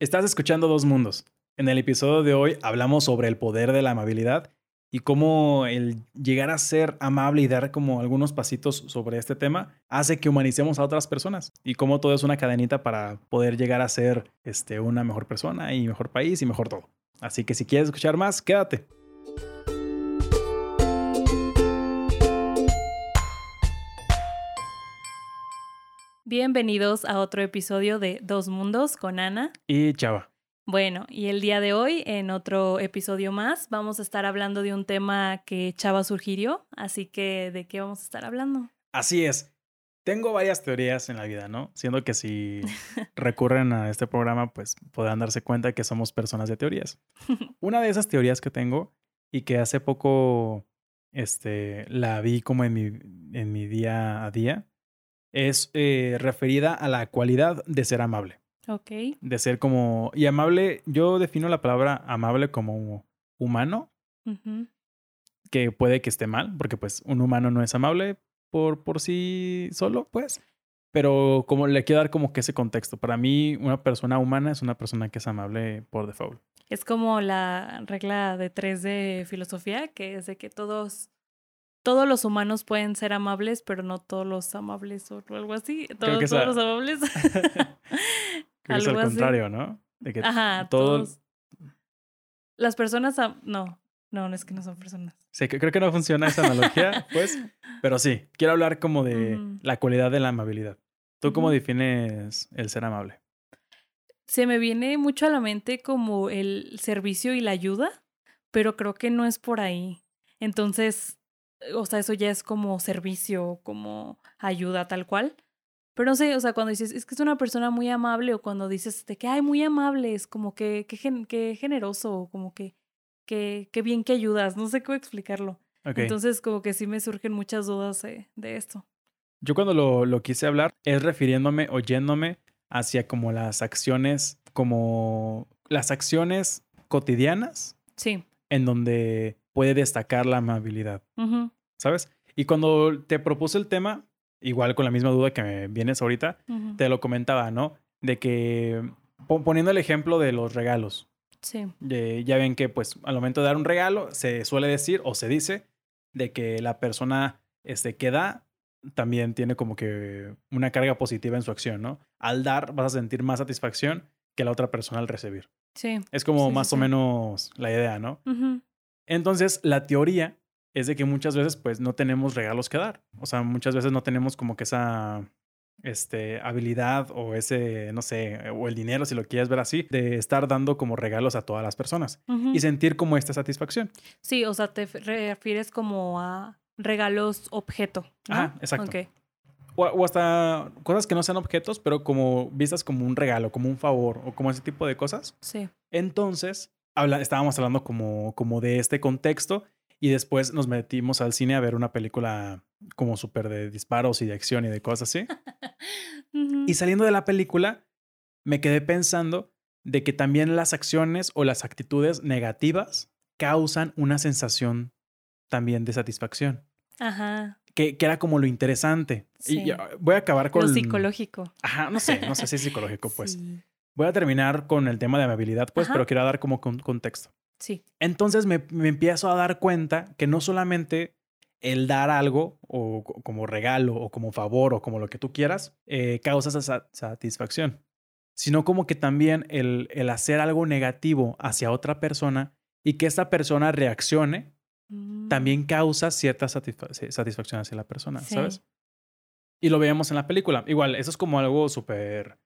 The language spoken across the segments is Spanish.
Estás escuchando Dos Mundos. En el episodio de hoy hablamos sobre el poder de la amabilidad y cómo el llegar a ser amable y dar como algunos pasitos sobre este tema hace que humanicemos a otras personas y cómo todo es una cadenita para poder llegar a ser este, una mejor persona y mejor país y mejor todo. Así que si quieres escuchar más, quédate. Bienvenidos a otro episodio de Dos Mundos con Ana. Y Chava. Bueno, y el día de hoy, en otro episodio más, vamos a estar hablando de un tema que Chava sugirió. Así que, ¿de qué vamos a estar hablando? Así es. Tengo varias teorías en la vida, ¿no? Siendo que si recurren a este programa, pues podrán darse cuenta que somos personas de teorías. Una de esas teorías que tengo y que hace poco este, la vi como en mi, en mi día a día es eh, referida a la cualidad de ser amable. Ok. De ser como... Y amable, yo defino la palabra amable como humano, que puede que esté mal, porque pues un humano no es amable por, por sí solo, pues. Pero como le quiero dar como que ese contexto. Para mí, una persona humana es una persona que es amable por default. Es como la regla de tres de filosofía, que es de que todos, todos los humanos pueden ser amables, pero no todos los amables o algo así. Todos, todos esa- los amables. Creo que es al Algo así. contrario, ¿no? De que Ajá, todo- todos. Las personas, am- no, no, no es que no son personas. Sí, creo que no funciona esa analogía, pues. Pero sí, quiero hablar como de la cualidad de la amabilidad. ¿Tú cómo defines el ser amable? Se me viene mucho a la mente como el servicio y la ayuda, pero creo que no es por ahí. Entonces, o sea, eso ya es como servicio, como ayuda tal cual. Pero no sé, o sea, cuando dices, es que es una persona muy amable o cuando dices de que, ay, muy amable, es como que, que, gen- que generoso, como que, que, que bien que ayudas, no sé cómo explicarlo. Entonces, como que sí me surgen muchas dudas eh, de esto. Yo cuando lo, lo quise hablar es refiriéndome, oyéndome hacia como las acciones, como las acciones cotidianas Sí. en donde puede destacar la amabilidad, ujú, ¿sabes? Y cuando te propuse el tema, igual con la misma duda que me vienes ahorita, ujú. te lo comentaba, ¿no? De que, po- poniendo el ejemplo de los regalos, Sí. Eh, ya ven que pues al momento de dar un regalo se suele decir o se dice de que la persona este, que da también tiene como que una carga positiva en su acción, ¿no? Al dar vas a sentir más satisfacción que la otra persona al recibir. Sí. Es como Sí, sí, más o sí. menos la idea, ¿no? ujú, Entonces la teoría es de que muchas veces pues no tenemos regalos que dar. O sea, muchas veces no tenemos como que esa este, habilidad o ese, no sé, o el dinero, si lo quieres ver así, de estar dando como regalos a todas las personas y sentir como esta satisfacción. Sí, o sea, te refieres como a regalos objeto. ¿no? Ajá, exacto. O, o hasta cosas que no sean objetos, pero como vistas como un regalo, como un favor o como ese tipo de cosas. Sí. Entonces, habla, estábamos hablando como, como de este contexto y después nos metimos al cine a ver una película como súper de disparos y de acción y de cosas así. Y saliendo de la película, me quedé pensando de que también las acciones o las actitudes negativas causan una sensación también de satisfacción. Ajá. Que, que era como lo interesante. Sí. Y voy a acabar con... Lo psicológico. Ajá, no sé, no sé si es psicológico, pues. Sí. Voy a terminar con el tema de amabilidad, pues, Ajá. pero quiero dar como con- contexto. Sí. Entonces me, me empiezo a dar cuenta que no solamente el dar algo o co- como regalo o como favor o como lo que tú quieras eh, causa esa sa- satisfacción, sino como que también el, el hacer algo negativo hacia otra persona y que esta persona reaccione Mm. también causa cierta satisfa- satisfacción hacia la persona, Sí. ¿sabes? Y lo veíamos en la película. Igual, eso es como algo súper,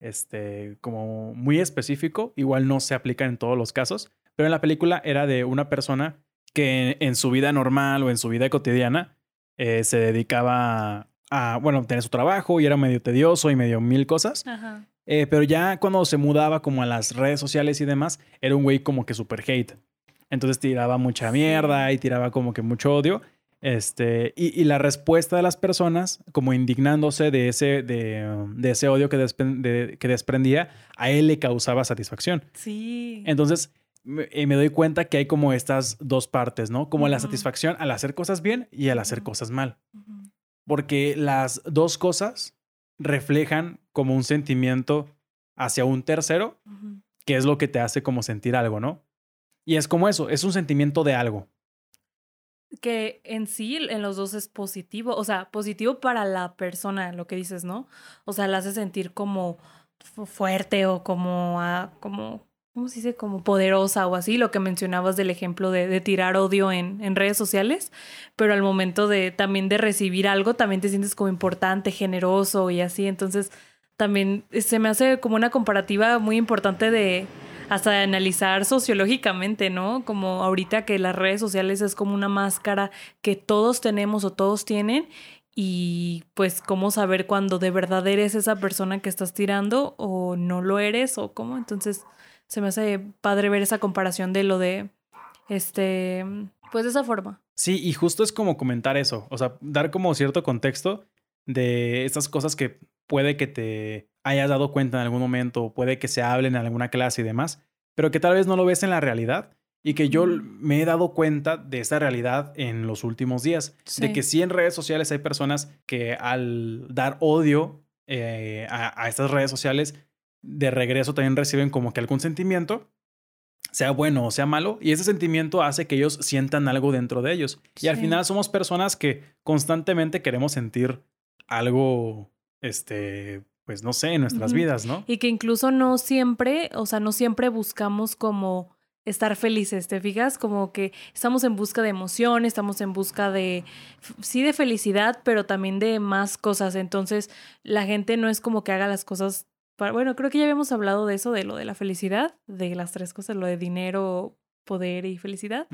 este, como muy específico. Igual no se aplica en todos los casos. Pero en la película era de una persona que en su vida normal o en su vida cotidiana eh, se dedicaba a, bueno, tener su trabajo y era medio tedioso y medio mil cosas. Ajá. Eh, pero ya cuando se mudaba como a las redes sociales y demás, era un güey como que super hate. Entonces tiraba mucha mierda y tiraba como que mucho odio. Este, y, y la respuesta de las personas, como indignándose de ese, de, um, de ese odio que, de- que desprendía, a él le causaba satisfacción. Sí. Entonces, me, eh, me doy cuenta que hay como estas dos partes, ¿no? Como la satisfacción al hacer cosas bien y al hacer cosas mal. Porque las dos cosas reflejan como un sentimiento hacia un tercero qué es lo que te hace como sentir algo, ¿no? Y es como eso, es un sentimiento de algo. Que en sí, en los dos es positivo, o sea, positivo para la persona, lo que dices, ¿no? O sea, la hace sentir como fuerte o como, a, como ¿cómo se dice? Como poderosa o así, lo que mencionabas del ejemplo de, de tirar odio en, en, redes sociales, pero al momento de también de recibir algo, también te sientes como importante, generoso y así, entonces también se me hace como una comparativa muy importante de hasta analizar sociológicamente, ¿no? Como ahorita que las redes sociales es como una máscara que todos tenemos o todos tienen y pues cómo saber cuando de verdad eres esa persona que estás tirando o no lo eres o cómo, entonces se me hace padre ver esa comparación de lo de, este, pues de esa forma. Sí, y justo es como comentar eso, o sea, dar como cierto contexto de estas cosas que puede que te hayas dado cuenta en algún momento, puede que se hablen en alguna clase y demás, pero que tal vez no lo ves en la realidad y que yo me he dado cuenta de esa realidad en los últimos días, de que sí en redes sociales hay personas que al dar odio eh, a, a, estas redes sociales de regreso también reciben como que algún sentimiento, sea bueno o sea malo, y ese sentimiento hace que ellos sientan algo dentro de ellos. Y al final somos personas que constantemente queremos sentir algo, este, pues no sé, en nuestras vidas, ¿no? Y que incluso no siempre, o sea, no siempre buscamos como estar felices, ¿te fijas? Como que estamos en busca de emoción, estamos en busca de, sí, de felicidad, pero también de más cosas. Entonces, la gente no es como que haga las cosas bueno, creo que ya habíamos hablado de eso, de lo de la felicidad, de las tres cosas, lo de dinero, poder y felicidad,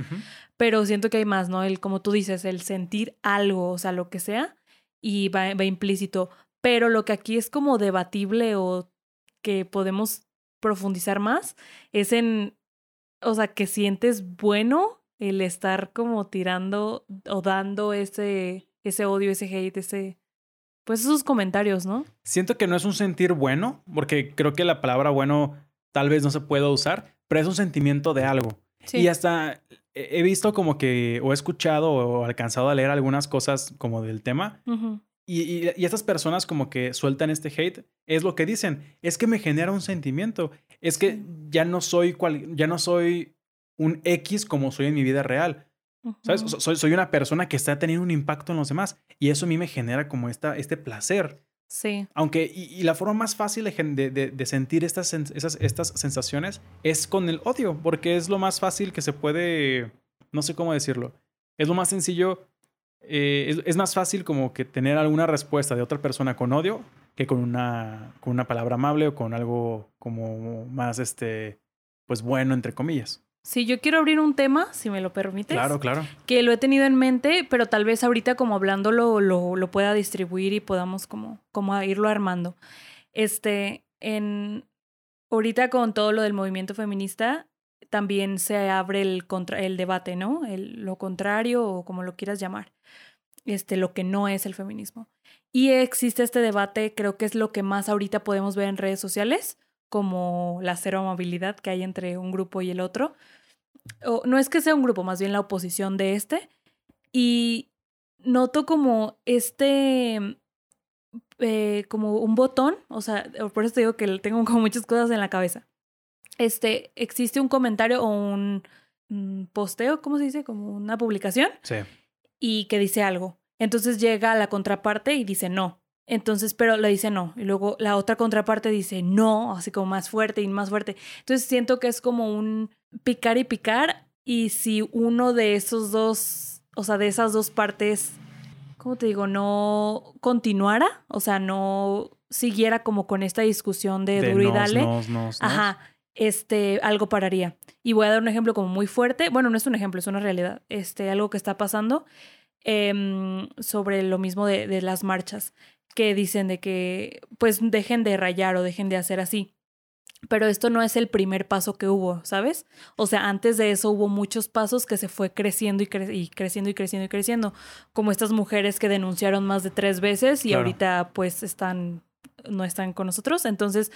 pero siento que hay más, ¿no? El, como tú dices, el sentir algo, o sea, lo que sea, y va, va implícito, pero lo que aquí es como debatible o que podemos profundizar más es en, o sea, que sientes bueno el estar como tirando o dando ese, ese odio, ese hate, ese, pues esos comentarios, ¿no? Siento que no es un sentir bueno, porque creo que la palabra bueno tal vez no se pueda usar, pero es un sentimiento de algo. Y hasta he visto como que, o he escuchado o alcanzado a leer algunas cosas como del tema. Y, y, y, estas personas como que sueltan este hate, es lo que dicen, es que me genera un sentimiento, es que ya no soy cual, ya no soy un X como soy en mi vida real. ¿Sabes? Soy, soy una persona que está teniendo un impacto en los demás y eso a mí me genera como esta, este placer. Sí. Aunque, y, la forma más fácil de, de, de, sentir estas, esas, estas sensaciones es con el odio, porque es lo más fácil que se puede, no sé cómo decirlo, es lo más sencillo, eh, es, es, más fácil como que tener alguna respuesta de otra persona con odio que con una, con una palabra amable o con algo como más, este, pues bueno, entre comillas. Sí, yo quiero abrir un tema, si me lo permites. Claro, claro. Que lo he tenido en mente, pero tal vez ahorita como hablándolo lo, lo pueda distribuir y podamos como, como irlo armando. Este, en ahorita con todo lo del movimiento feminista, también se abre el, contra, el debate, ¿no? El, lo contrario o como lo quieras llamar. Este, lo que no es el feminismo. Y existe este debate, creo que es lo que más ahorita podemos ver en redes sociales, como la cero amabilidad que hay entre un grupo y el otro o, no es que sea un grupo, más bien la oposición de este, y noto como este, eh, como un botón, o sea, por eso te digo que tengo como muchas cosas en la cabeza. Este, existe un comentario o un, posteo, ¿cómo se dice? Como una publicación. Sí. Y que dice algo. Entonces llega la contraparte y dice no. Entonces, pero le dice no. Y luego la otra contraparte dice no, así como más fuerte y más fuerte. Entonces siento que es como un picar y picar. Y si uno de esos dos, o sea, de esas dos partes, ¿cómo te digo? No continuara, o sea, no siguiera como con esta discusión de, duro y dale. Ajá. Este, algo pararía. Y voy a dar un ejemplo como muy fuerte. Bueno, no es un ejemplo, es una realidad. Este, algo que está pasando eh, sobre lo mismo de, de las marchas que dicen de que pues dejen de rayar o dejen de hacer así. Pero esto no es el primer paso que hubo, ¿sabes? O sea, antes de eso hubo muchos pasos que se fue creciendo y, y creciendo y creciendo y creciendo. Como estas mujeres que denunciaron más de tres veces y ahorita pues están, no están con nosotros. Entonces,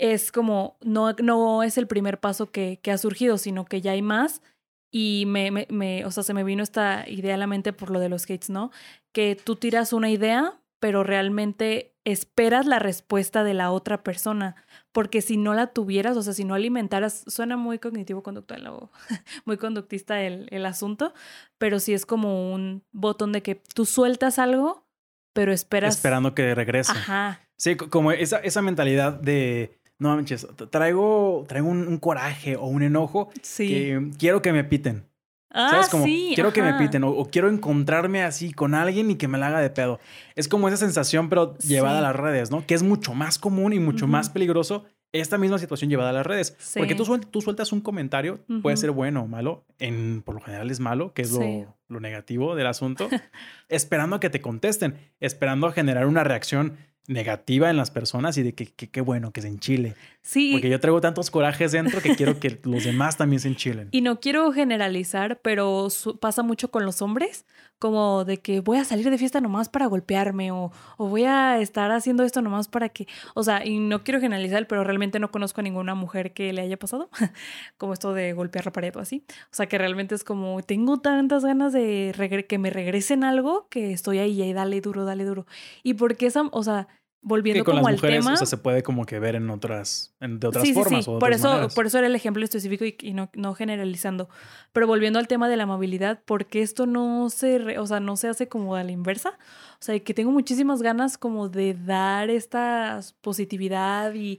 es como, no, no es el primer paso que, que ha surgido, sino que ya hay más. Y me, me, me, o sea, se me vino esta idea a la mente por lo de los hates, ¿no? Que tú tiras una idea, pero realmente esperas la respuesta de la otra persona, porque si no la tuvieras, o sea, si no alimentaras, suena muy cognitivo-conductual o muy conductista el, el asunto, pero sí es como un botón de que tú sueltas algo, pero esperas. Esperando que regrese. Ajá. Sí, como esa, esa mentalidad de, no manches, traigo, traigo un, un coraje o un enojo Sí. que quiero que me piten. ah, ¿Sabes? Como sí. quiero que me piten o, o quiero encontrarme así con alguien y que me la haga de pedo. Es como esa sensación, pero llevada a las redes, ¿no? Que es mucho más común y mucho más peligroso esta misma situación llevada a las redes. Porque Sí. tú, suel- tú sueltas un comentario, puede ser bueno o malo, en, por lo general es malo, que es lo, lo negativo del asunto, esperando a que te contesten, esperando a generar una reacción negativa en las personas y de que qué bueno que se enchile. Sí. Porque yo traigo tantos corajes dentro que quiero que los demás también se enchilen. Y no quiero generalizar, pero pasa mucho con los hombres, como de que voy a salir de fiesta nomás para golpearme o, o voy a estar haciendo esto nomás para que, o sea, y no quiero generalizar, pero realmente no conozco a ninguna mujer que le haya pasado, como esto de golpear la pared o así. O sea, que realmente es como, tengo tantas ganas de que me regresen algo que estoy ahí, ahí, dale duro, dale duro. Y porque esa, o sea, volviendo que con como las al mujeres, tema... o sea, se puede como que ver en otras, en- de otras Sí, sí, formas sí. o de Por otras eso, maneras. por eso era el ejemplo específico y, y no, no generalizando. Pero volviendo al tema de la amabilidad, porque esto no se, re- o sea, no se hace como a la inversa. O sea, que tengo muchísimas ganas como de dar esta positividad y,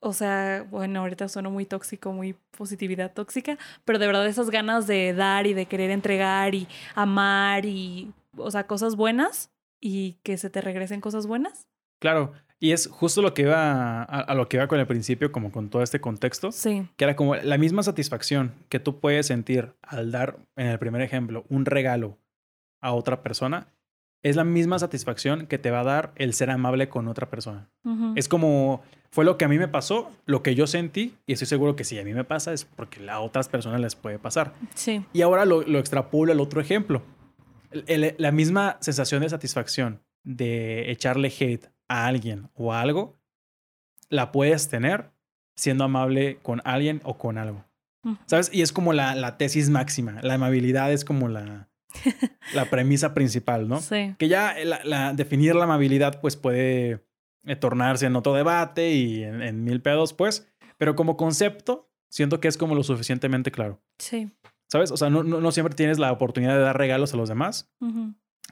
o sea, bueno, ahorita sueno muy tóxico, muy positividad tóxica, pero de verdad esas ganas de dar y de querer entregar y amar y, o sea, cosas buenas y que se te regresen cosas buenas. Claro, y es justo lo que iba a, a lo que iba con el principio, como con todo este contexto, Sí. que era como la misma satisfacción que tú puedes sentir al dar, en el primer ejemplo, un regalo a otra persona, es la misma satisfacción que te va a dar el ser amable con otra persona. Es como, fue lo que a mí me pasó, lo que yo sentí, y estoy seguro que si a mí me pasa es porque a otras personas les puede pasar. Sí. Y ahora lo, lo extrapolo al otro ejemplo. El- el- la misma sensación de satisfacción de echarle hate a alguien o a algo, la puedes tener siendo amable con alguien o con algo. ¿Sabes? Y es como la, la tesis máxima. La amabilidad es como la, la premisa principal, ¿no? Sí. Que ya la, la- definir la amabilidad pues puede eh, tornarse en otro debate y en, en mil pedos, pues. Pero como concepto, siento que es como lo suficientemente claro. Sí. ¿Sabes? O sea, no, no, no siempre tienes la oportunidad de dar regalos a los demás.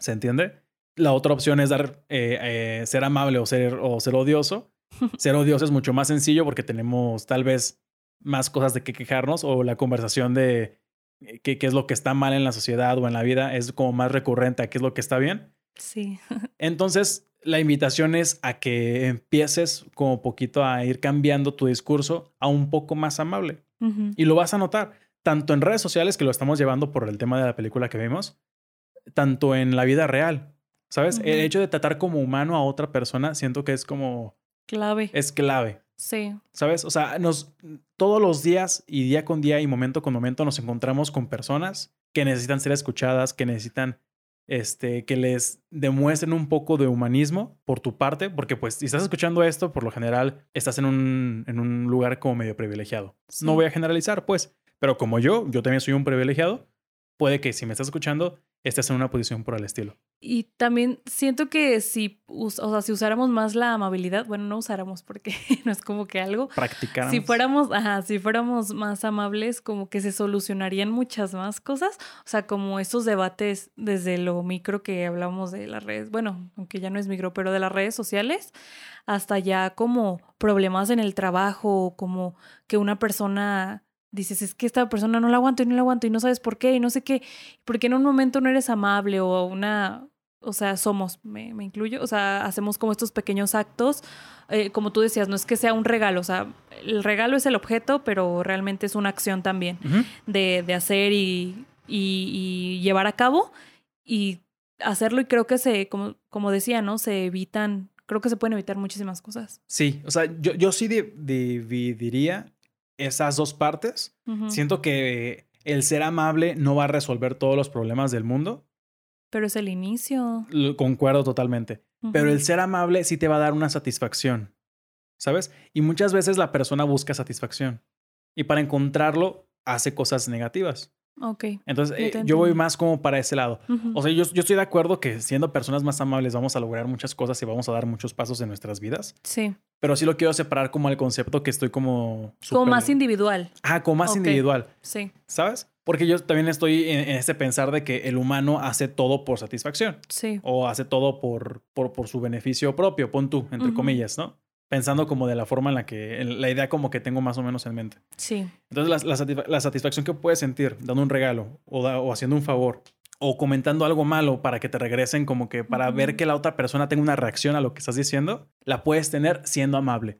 ¿Se entiende? La otra opción es dar, eh, eh, ser amable o ser, o ser odioso. ser odioso es mucho más sencillo porque tenemos tal vez más cosas de qué quejarnos o la conversación de eh, qué, qué es lo que está mal en la sociedad o en la vida es como más recurrente a qué es lo que está bien. Sí. Entonces, la invitación es a que empieces como poquito a ir cambiando tu discurso a un poco más amable. Y lo vas a notar, tanto en redes sociales, que lo estamos llevando por el tema de la película que vimos, tanto en la vida real. ¿Sabes? El hecho de tratar como humano a otra persona, siento que es como, Clave. es clave. Sí. ¿Sabes? O sea, nos, todos los días y día con día y momento con momento nos encontramos con personas que necesitan ser escuchadas, que necesitan este, que les demuestren un poco de humanismo por tu parte, porque pues si estás escuchando esto, por lo general estás en un, en un lugar como medio privilegiado. Sí. No voy a generalizar, pues, pero como yo, yo también soy un privilegiado, puede que si me estás escuchando, estés en una posición por el estilo. Y también siento que si, o sea, si usáramos más la amabilidad, bueno, no usáramos porque no es como que algo. Practicar. Si fuéramos, ajá, si fuéramos más amables, como que se solucionarían muchas más cosas. O sea, como estos debates desde lo micro que hablamos de las redes, bueno, aunque ya no es micro, pero de las redes sociales, hasta ya como problemas en el trabajo, como que una persona dices, es que esta persona no la aguanto y no la aguanto y no sabes por qué y no sé qué, porque en un momento no eres amable o una, o sea, somos, me, me incluyo, o sea, hacemos como estos pequeños actos, eh, como tú decías, no es que sea un regalo, o sea, el regalo es el objeto, pero realmente es una acción también de, de hacer y, y- y llevar a cabo y hacerlo y creo que se, como, como decía, ¿no? Se evitan, creo que se pueden evitar muchísimas cosas. Sí, o sea, yo, yo sí di- dividiría esas dos partes. Siento que el ser amable no va a resolver todos los problemas del mundo. Pero es el inicio. Lo- Concuerdo totalmente. Pero el ser amable sí te va a dar una satisfacción. ¿Sabes? Y muchas veces la persona busca satisfacción. Y para encontrarlo, hace cosas negativas. Ok. Entonces, eh, yo voy más como para ese lado. O sea, yo, yo estoy de acuerdo que siendo personas más amables vamos a lograr muchas cosas y vamos a dar muchos pasos en nuestras vidas. sí. Pero sí lo quiero separar como el concepto que estoy como... Como más individual. Ah, como más individual, Sí. ¿sabes? Porque yo también estoy en, en este pensar de que el humano hace todo por satisfacción Sí. o hace todo por, por, por su beneficio propio, pon tú, entre comillas, ¿no? Pensando como de la forma en la que, en la idea como que tengo más o menos en mente. Sí. Entonces, la, la satisfa- la satisfacción que puedes sentir dando un regalo o, da- o haciendo un favor o comentando algo malo para que te regresen, como que para ver que la otra persona tenga una reacción a lo que estás diciendo, la puedes tener siendo amable.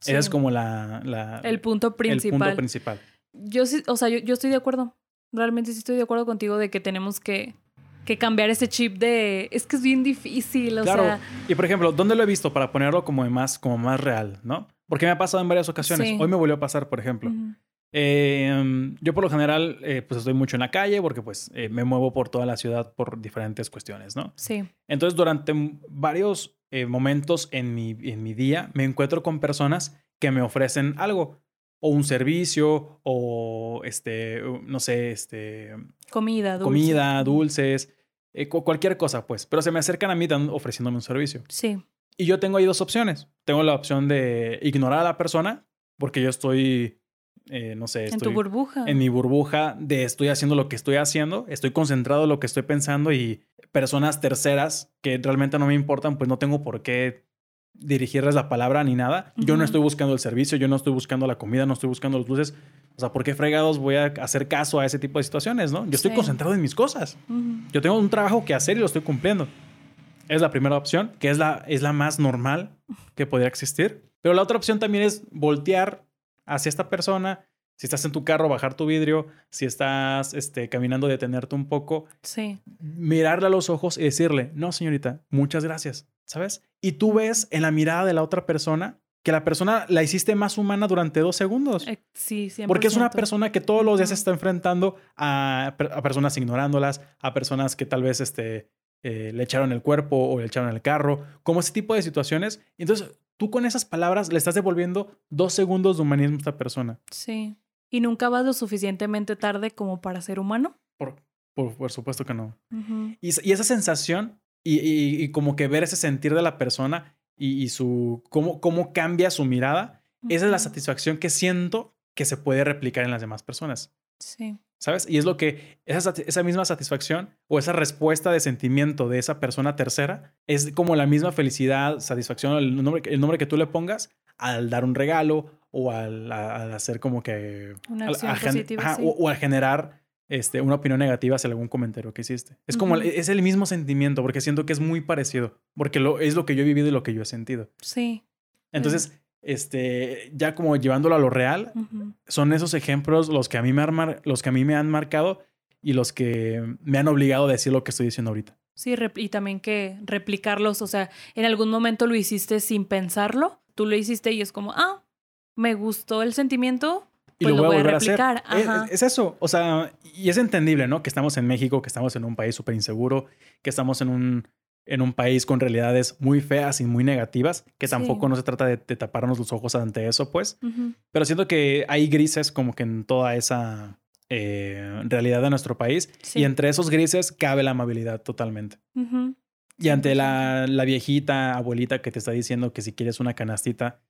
sí. Ese es como la, la- el punto el principal. punto principal. Yo sí, o sea, yo, yo estoy de acuerdo. Realmente sí estoy de acuerdo contigo de que tenemos que, que cambiar ese chip de. Es que es bien difícil, o claro. sea. y por ejemplo, ¿dónde lo he visto para ponerlo como más, como más real, no? Porque me ha pasado en varias ocasiones. Sí. Hoy me volvió a pasar, por ejemplo. ujú, Eh, yo por lo general, eh, pues estoy mucho en la calle porque pues eh, me muevo por toda la ciudad por diferentes cuestiones, ¿no? Sí. Entonces, durante varios eh, momentos en mi, en mi día, me encuentro con personas que me ofrecen algo, o un servicio, o este, no sé, este, Comida, dulce. comida, dulces, eh, cu- cualquier cosa, pues. Pero se me acercan a mí dan- ofreciéndome un servicio. Sí. Y yo tengo ahí dos opciones. Tengo la opción de ignorar a la persona, porque yo estoy, eh, no sé, En tu burbuja. en mi burbuja de estoy haciendo lo que estoy haciendo, estoy concentrado en lo que estoy pensando y personas terceras que realmente no me importan, pues no tengo por qué dirigirles la palabra ni nada. Yo no estoy buscando el servicio, yo no estoy buscando la comida, no estoy buscando los dulces. O sea, ¿por qué fregados voy a hacer caso a ese tipo de situaciones, no? Yo estoy Sí. concentrado en mis cosas. Yo tengo un trabajo que hacer y lo estoy cumpliendo. Es la primera opción, que es la, es la más normal que podría existir. Pero la otra opción también es voltear hacia esta persona. Si estás en tu carro, bajar tu vidrio. Si estás este, caminando, detenerte un poco. Sí. Mirarle a los ojos y decirle, no, señorita, muchas gracias. ¿Sabes? Y tú ves en la mirada de la otra persona que la persona la hiciste más humana durante dos segundos. Eh, Sí, 100%. Porque es una persona que todos los días se está enfrentando a, a personas ignorándolas, a personas que tal vez este, eh, le echaron el cuerpo o le echaron el carro, como ese tipo de situaciones. Entonces tú con esas palabras le estás devolviendo dos segundos de humanismo a esta persona. Sí. ¿Y nunca vas lo suficientemente tarde como para ser humano? Por, por, por supuesto que no. Y, y esa sensación y, y- y como que ver ese sentir de la persona y, su cómo, cómo cambia su mirada, esa es la satisfacción que siento que se puede replicar en las demás personas. Sí. ¿Sabes? Y es lo que esa, esa misma satisfacción o esa respuesta de sentimiento de esa persona tercera es como la misma felicidad, satisfacción, el nombre, el nombre que tú le pongas al dar un regalo o al, al hacer como que... Una acción positiva, ajá, sí. o, o al generar este, una opinión negativa hacia algún comentario que hiciste. Es como, es el mismo sentimiento porque siento que es muy parecido, porque lo, es lo que yo he vivido y lo que yo he sentido. Sí. Entonces, este, ya como llevándolo a lo real, son esos ejemplos los que a mí me han, los que a mí me han marcado y los que me han obligado a decir lo que estoy diciendo ahorita. Sí, y también que replicarlos, o sea, en algún momento lo hiciste sin pensarlo, tú lo hiciste y es como, ah, me gustó el sentimiento, Y pues lo voy a volver replicar. a hacer. Es- Ajá. Es, eso, o sea, y es entendible, ¿no? Que estamos en México, que estamos en un país súper inseguro, que estamos en un, en un país con realidades muy feas y muy negativas, que Sí. tampoco no se trata de, de taparnos los ojos ante eso, pues. Pero siento que hay grises como que en toda esa eh, realidad de nuestro país. Sí. Y entre esos grises cabe la amabilidad totalmente. Y ante la, la viejita abuelita que te está diciendo que si quieres una canastita,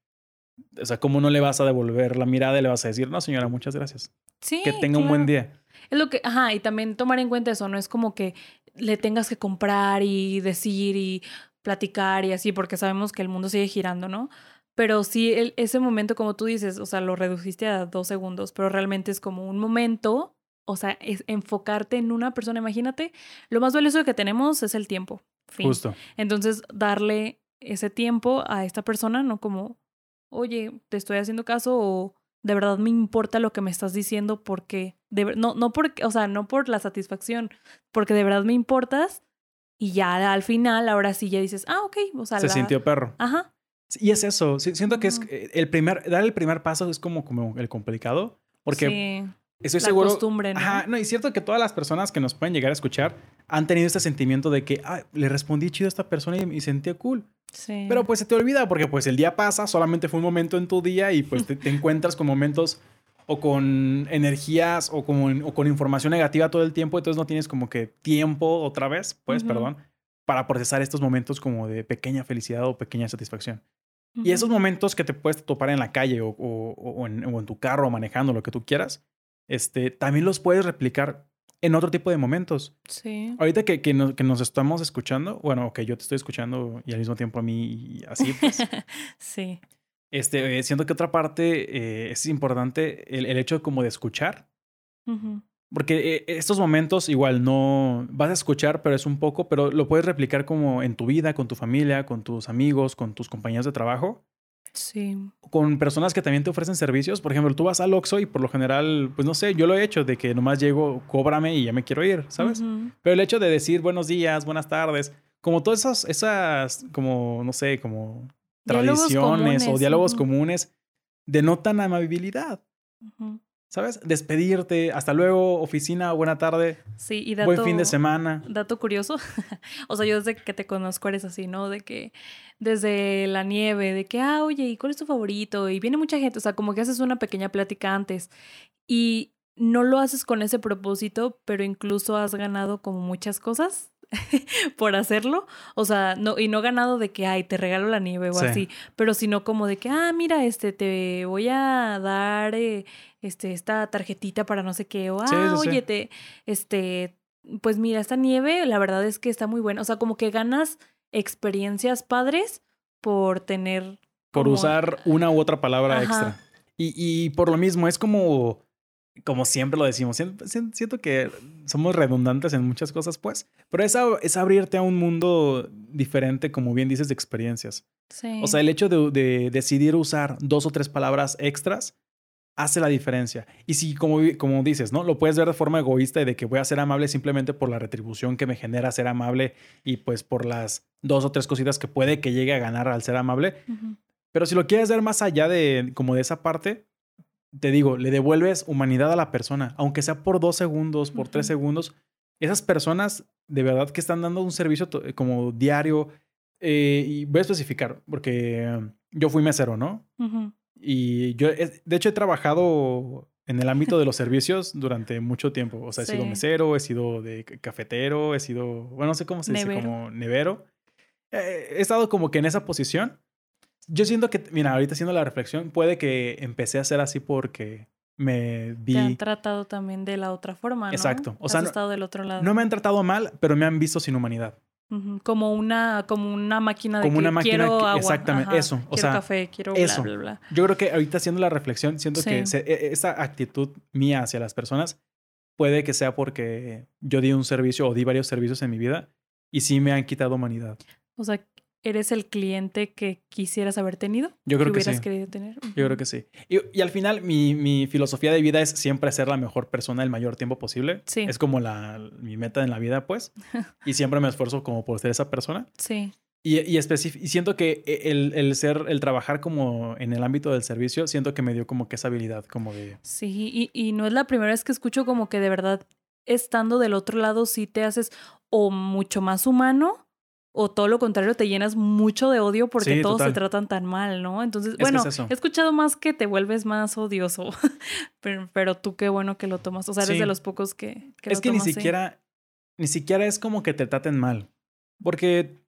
o sea, ¿cómo no le vas a devolver la mirada y le vas a decir, no, señora, muchas gracias? Sí. que tenga un buen día. Es lo que, ajá, y también tomar en cuenta eso, no es como que le tengas que comprar y decir y platicar y así, porque sabemos que el mundo sigue girando, ¿no? Pero sí, el- ese momento, como tú dices, o sea, lo reduciste a dos segundos, pero realmente es como un momento, o sea, es enfocarte en una persona. Imagínate, lo más valioso que tenemos es el tiempo. Fin. Justo. Entonces, darle ese tiempo a esta persona, no como, oye, te estoy haciendo caso o de verdad me importa lo que me estás diciendo porque, de, no, no porque, o sea, no por la satisfacción, porque de verdad me importas y ya al final, ahora sí ya dices, ah, ok, o sea, Se la- sintió perro. Ajá, Y es eso. Siento que es el primer, dar el primer paso es como, como el complicado. Porque sí, estoy la seguro. costumbre, ¿no? Ajá, no, y cierto que todas las personas que nos pueden llegar a escuchar han tenido este sentimiento de que, ah, le respondí chido a esta persona y, y sentía cool. Sí. Pero pues se te olvida porque pues el día pasa, solamente fue un momento en tu día y pues te, te encuentras con momentos o con energías o con, o con información negativa todo el tiempo, entonces no tienes como que tiempo otra vez, pues, Ujú. perdón, para procesar estos momentos como de pequeña felicidad o pequeña satisfacción. Y esos momentos que te puedes topar en la calle o, o- o en, o en tu carro manejando lo que tú quieras, este, también los puedes replicar en otro tipo de momentos. Sí. Ahorita que, que, nos, que nos estamos escuchando, bueno, que yo te estoy escuchando y al mismo tiempo a mí así, pues, sí. este, eh, siento que otra parte eh, es importante el, el hecho como de escuchar, Ujú. Porque eh, estos momentos igual no vas a escuchar, pero es un poco, pero lo puedes replicar como en tu vida, con tu familia, con tus amigos, con tus compañeros de trabajo Sí. con personas que también te ofrecen servicios. Por ejemplo, tú vas al Oxxo y por lo general, pues no sé, yo lo he hecho de que nomás llego, cóbrame y ya me quiero ir, ¿sabes? Pero el hecho de decir buenos días, buenas tardes, como todas esas, esas como, no sé, como Diálogos tradiciones o diálogos comunes, denotan amabilidad, Ujú. ¿Sabes? Despedirte, hasta luego, oficina, buena tarde, Sí, y dato, buen fin de semana. dato curioso. o sea, yo desde que te conozco eres así, ¿no? De que desde la nieve, de que, ah, oye, ¿y cuál es tu favorito? Y viene mucha gente, o sea, como que haces una pequeña plática antes. Y no lo haces con ese propósito, pero incluso has ganado como muchas cosas por hacerlo. O sea, no, y no ganado de que, ay, te regalo la nieve o Sí. así, pero sino como de que, ah, mira, este, te voy a dar eh, este, esta tarjetita para no sé qué, o ah, Sí, oye, te, este, pues mira, esta nieve, la verdad es que está muy buena. O sea, como que ganas experiencias padres por tener. por como- usar una u otra palabra Ajá. extra. Y, y por lo mismo, es como, como siempre lo decimos, siento, siento que somos redundantes en muchas cosas, pues, pero es, ab- es abrirte a un mundo diferente, como bien dices, de experiencias. Sí. O sea, el hecho de, de decidir usar dos o tres palabras extras hace la diferencia. Y si, como, como dices, ¿no? Lo puedes ver de forma egoísta y de que voy a ser amable simplemente por la retribución que me genera ser amable y pues por las dos o tres cositas que puede que llegue a ganar al ser amable, Ujú. pero si lo quieres ver más allá de como de esa parte, te digo, le devuelves humanidad a la persona, aunque sea por dos segundos, por tres Ujú. segundos. Esas personas de verdad que están dando un servicio como diario. eh, y voy a especificar, porque yo fui mesero, ¿no? Ujú. Y yo, de hecho, he trabajado en el ámbito de los servicios durante mucho tiempo. O sea, he sido Sí. mesero, he sido de ca- cafetero, he sido, bueno, no sé cómo se dice, Nevero. como nevero. Eh, he estado como que en esa posición. Yo siento que, mira, ahorita haciendo la reflexión, puede que empecé a ser así porque me Te han vi. tratado también de la otra forma, ¿no? Exacto. O Has sea, no- estado del otro lado. No me han tratado mal, pero me han visto sin humanidad. Como una, como una máquina de Como que una máquina quiero que- agua. exactamente, ajá, eso, o Quiero sea, café, quiero eso. bla, bla, bla. Yo creo que ahorita haciendo la reflexión, siento que se- e- esa actitud mía hacia las personas puede que sea porque yo di un servicio o di varios servicios en mi vida y sí me han quitado humanidad. O sea, ¿eres el cliente que quisieras haber tenido? Yo creo que hubieras sí. querido tener. Yo creo que sí. Y, y al final, mi, mi filosofía de vida es siempre ser la mejor persona el mayor tiempo posible. Sí. Es como la, mi meta en la vida, pues. Y siempre me esfuerzo como por ser esa persona. Sí. Y, y, y siento que el, el ser, el trabajar como en el ámbito del servicio, siento que me dio como que esa habilidad, como de... Sí, y, y no es la primera vez que escucho como que de verdad, estando del otro lado, sí te haces o mucho más humano o todo lo contrario, te llenas mucho de odio porque Sí, todos total. se tratan tan mal, ¿no? Entonces, bueno, es he escuchado más que te vuelves más odioso, pero, pero tú qué bueno que lo tomas, o sea, eres Sí. de los pocos que... que es lo que ni tomas siquiera, ni siquiera es como que te traten mal. Porque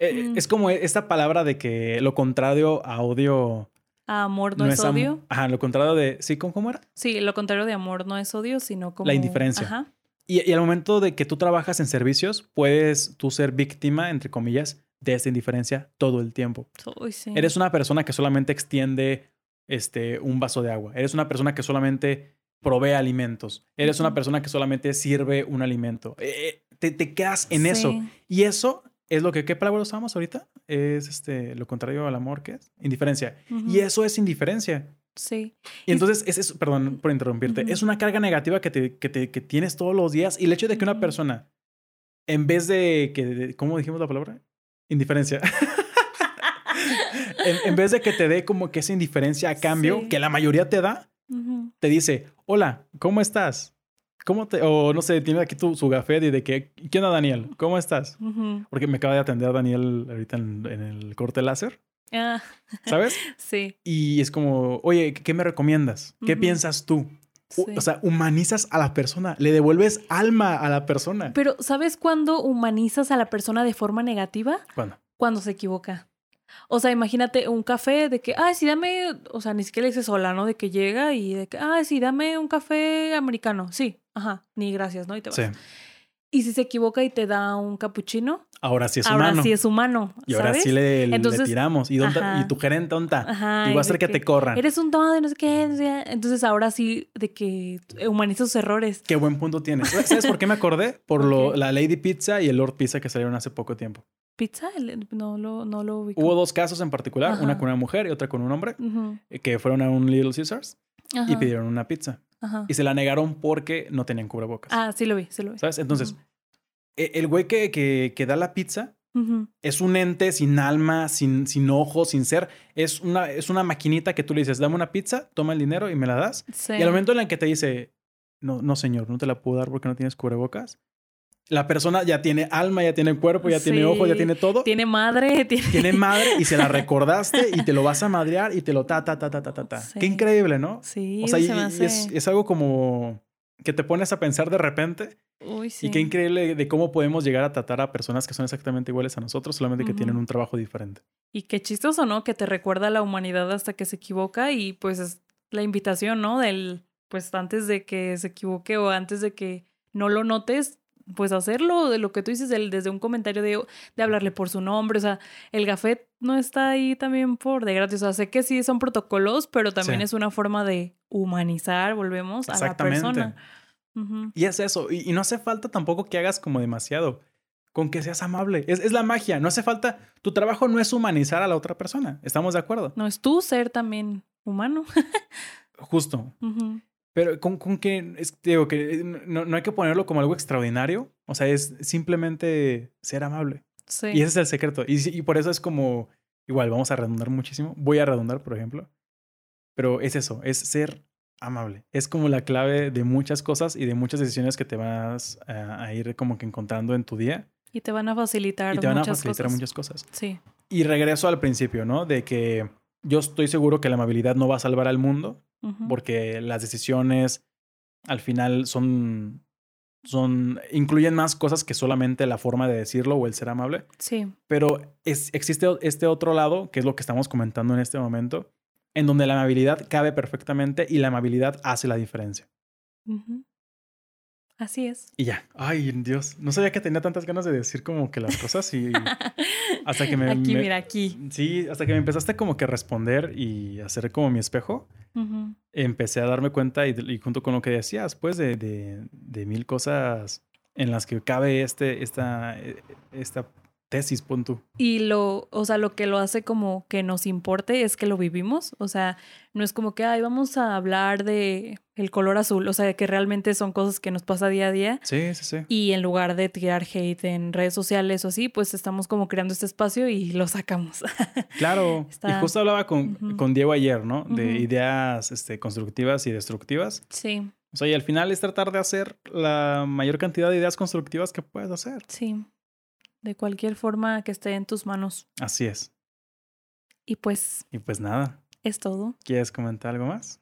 eh, Mm. es como esta palabra de que lo contrario a odio Ah, Amor no, es odio. Ajá, lo contrario de... ¿Sí? ¿Cómo, cómo era? Sí, lo contrario de amor no es odio, sino como... indiferencia. Ajá. Y, y al momento de que tú trabajas en servicios, puedes tú ser víctima, entre comillas, de esta indiferencia todo el tiempo. Sí. Eres una persona que solamente extiende este, un vaso de agua. Eres una persona que solamente provee alimentos. Eres una persona que solamente sirve un alimento. Eh, eh, te, te quedas en eso. Y eso es lo que, ¿qué palabra usamos ahorita? Es este, lo contrario al amor, ¿qué es? Indiferencia. Y eso es indiferencia. Sí. Y entonces, es eso, perdón por interrumpirte, es una carga negativa que, te, que, te- que tienes todos los días. Y el hecho de que una persona, en vez de que, de- ¿cómo dijimos la palabra? Indiferencia. en, en vez de que te dé como que esa indiferencia a cambio, Sí. que la mayoría te da, te dice, hola, ¿cómo estás? ¿Cómo te, o no sé, tiene aquí tu, su gafet y de que, ¿qué onda Daniel? ¿Cómo estás? Porque me acaba de atender Daniel ahorita en, en el corte láser. Ah, ¿sabes? sí. Y es como, oye, ¿qué me recomiendas? ¿Qué piensas tú? Sí. O sea, humanizas a la persona, le devuelves alma a la persona. Pero, ¿sabes cuándo humanizas a la persona de forma negativa? ¿Cuándo? Cuando se equivoca. O sea, imagínate un café de que, ay, sí, dame, o sea, ni siquiera le dices hola, ¿no? De que llega y de que, ay, sí, dame un café americano. Sí, ajá, ni gracias, ¿no? Y te vas. Sí. Y si se equivoca y te da un capuchino, Ahora sí es ahora humano. sí es humano. y ahora sí le, le tiramos. ¿Y, dónde- ajá. y tu gerente está? Ajá, y va a hacer que, te corran. Eres un tonto y no sé qué. Entonces ahora sí, de que humaniza sus errores. Qué buen punto tienes. ¿Sabes por qué me acordé? Por lo, la Lady Pizza y el Lord Pizza que salieron hace poco tiempo. ¿Pizza? No lo, no lo ubico. Hubo dos casos en particular, Ajá. una con una mujer y otra con un hombre, que fueron a un Little Caesars y pidieron una pizza. ajá. Y se la negaron porque no tenían cubrebocas. Ah, sí lo vi, sí lo vi. ¿Sabes? Entonces, el güey que, que, que da la pizza Ujú. es un ente sin alma, sin, sin ojos, sin ser. Es una, es una maquinita que tú le dices, dame una pizza, toma el dinero y me la das. Sí. Y al momento en el que te dice, no, no señor, no te la puedo dar porque no tienes cubrebocas, la persona ya tiene alma, ya tiene cuerpo, ya tiene Sí. ojos, ya tiene todo. Tiene madre, tiene... Tiene madre y se la recordaste y te lo vas a madrear y te lo ta, ta, ta, ta, ta, ta, ta. Sí. Qué increíble, ¿no? Sí, o sea, se me y hace... es, es algo como que te pones a pensar de repente Uy, sí. y qué increíble de cómo podemos llegar a tratar a personas que son exactamente iguales a nosotros, solamente que tienen un trabajo diferente. Y qué chistoso, ¿no? Que te recuerda a la humanidad hasta que se equivoca y pues es la invitación, ¿no? Del, pues antes de que se equivoque o antes de que no lo notes, pues hacerlo, de lo que tú dices, del- desde un comentario de, de hablarle por su nombre, o sea, el gafet no está ahí también por de gratis, o sea, sé que sí son protocolos, pero también Sí. es una forma de humanizar, volvemos, a la persona. Y es eso. Y, y no hace falta tampoco que hagas como demasiado. Con que seas amable. Es, es la magia. No hace falta. Tu trabajo no es humanizar a la otra persona. ¿Estamos de acuerdo? No es tú ser también humano. Justo. Pero con, con que, es, digo, que no, no hay que ponerlo como algo extraordinario. O sea, es simplemente ser amable. Sí. Y ese es el secreto. Y, y por eso es como, igual, vamos a redundar muchísimo. Voy a redundar, por ejemplo. Pero es eso, es ser amable. Es como la clave de muchas cosas y de muchas decisiones que te vas a, a ir como que encontrando en tu día. Y te van a facilitar Y te van a facilitar cosas. muchas cosas. Sí. Y regreso al principio, ¿no? De que yo estoy seguro que la amabilidad no va a salvar al mundo, Porque las decisiones al final son, son, incluyen más cosas que solamente la forma de decirlo o el ser amable. Sí. Pero es, existe este otro lado, que es lo que estamos comentando en este momento, en donde la amabilidad cabe perfectamente y la amabilidad hace la diferencia. Así es. Y ya, ay Dios, no sabía que tenía tantas ganas de decir como que las cosas y hasta que me... aquí, me- mira, aquí. Sí, hasta que me empezaste como que a responder y hacer como mi espejo, empecé a darme cuenta y, y junto con lo que decías, pues de, de, de mil cosas en las que cabe este, esta, eh, esta tesis, pon tú. Y lo, o sea, lo que lo hace como que nos importe es que lo vivimos. O sea, no es como que, ay, vamos a hablar de el color azul. O sea, que realmente son cosas que nos pasa día a día. Sí, sí, sí. Y en lugar de tirar hate en redes sociales o así, pues estamos como creando este espacio y lo sacamos. Claro. Está- Y justo hablaba con, con Diego ayer, ¿no? De ideas este, constructivas y destructivas. sí, O sea, y al final es tratar de hacer la mayor cantidad de ideas constructivas que puedas hacer. sí. De cualquier forma que esté en tus manos. Así es. Y pues Y pues nada, es todo. ¿quieres comentar algo más?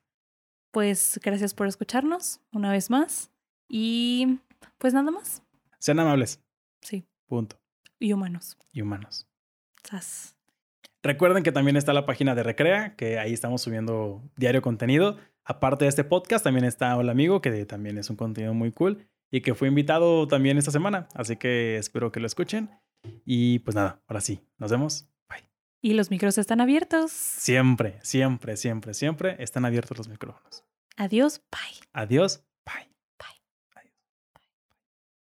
Pues gracias por escucharnos una vez más. Y pues nada más. Sean amables. Sí. Punto. Y humanos. Y humanos. Sas. Recuerden que también está la página de Recrea, que ahí estamos subiendo diario contenido. Aparte de este podcast, también está Hola Amigo, que también es un contenido muy cool y que fue invitado también esta semana. Así que espero que lo escuchen. Y pues nada, ahora sí, nos vemos. Bye. Y los micros están abiertos. Siempre, siempre, siempre, siempre están abiertos los micrófonos. Adiós. Bye. Adiós.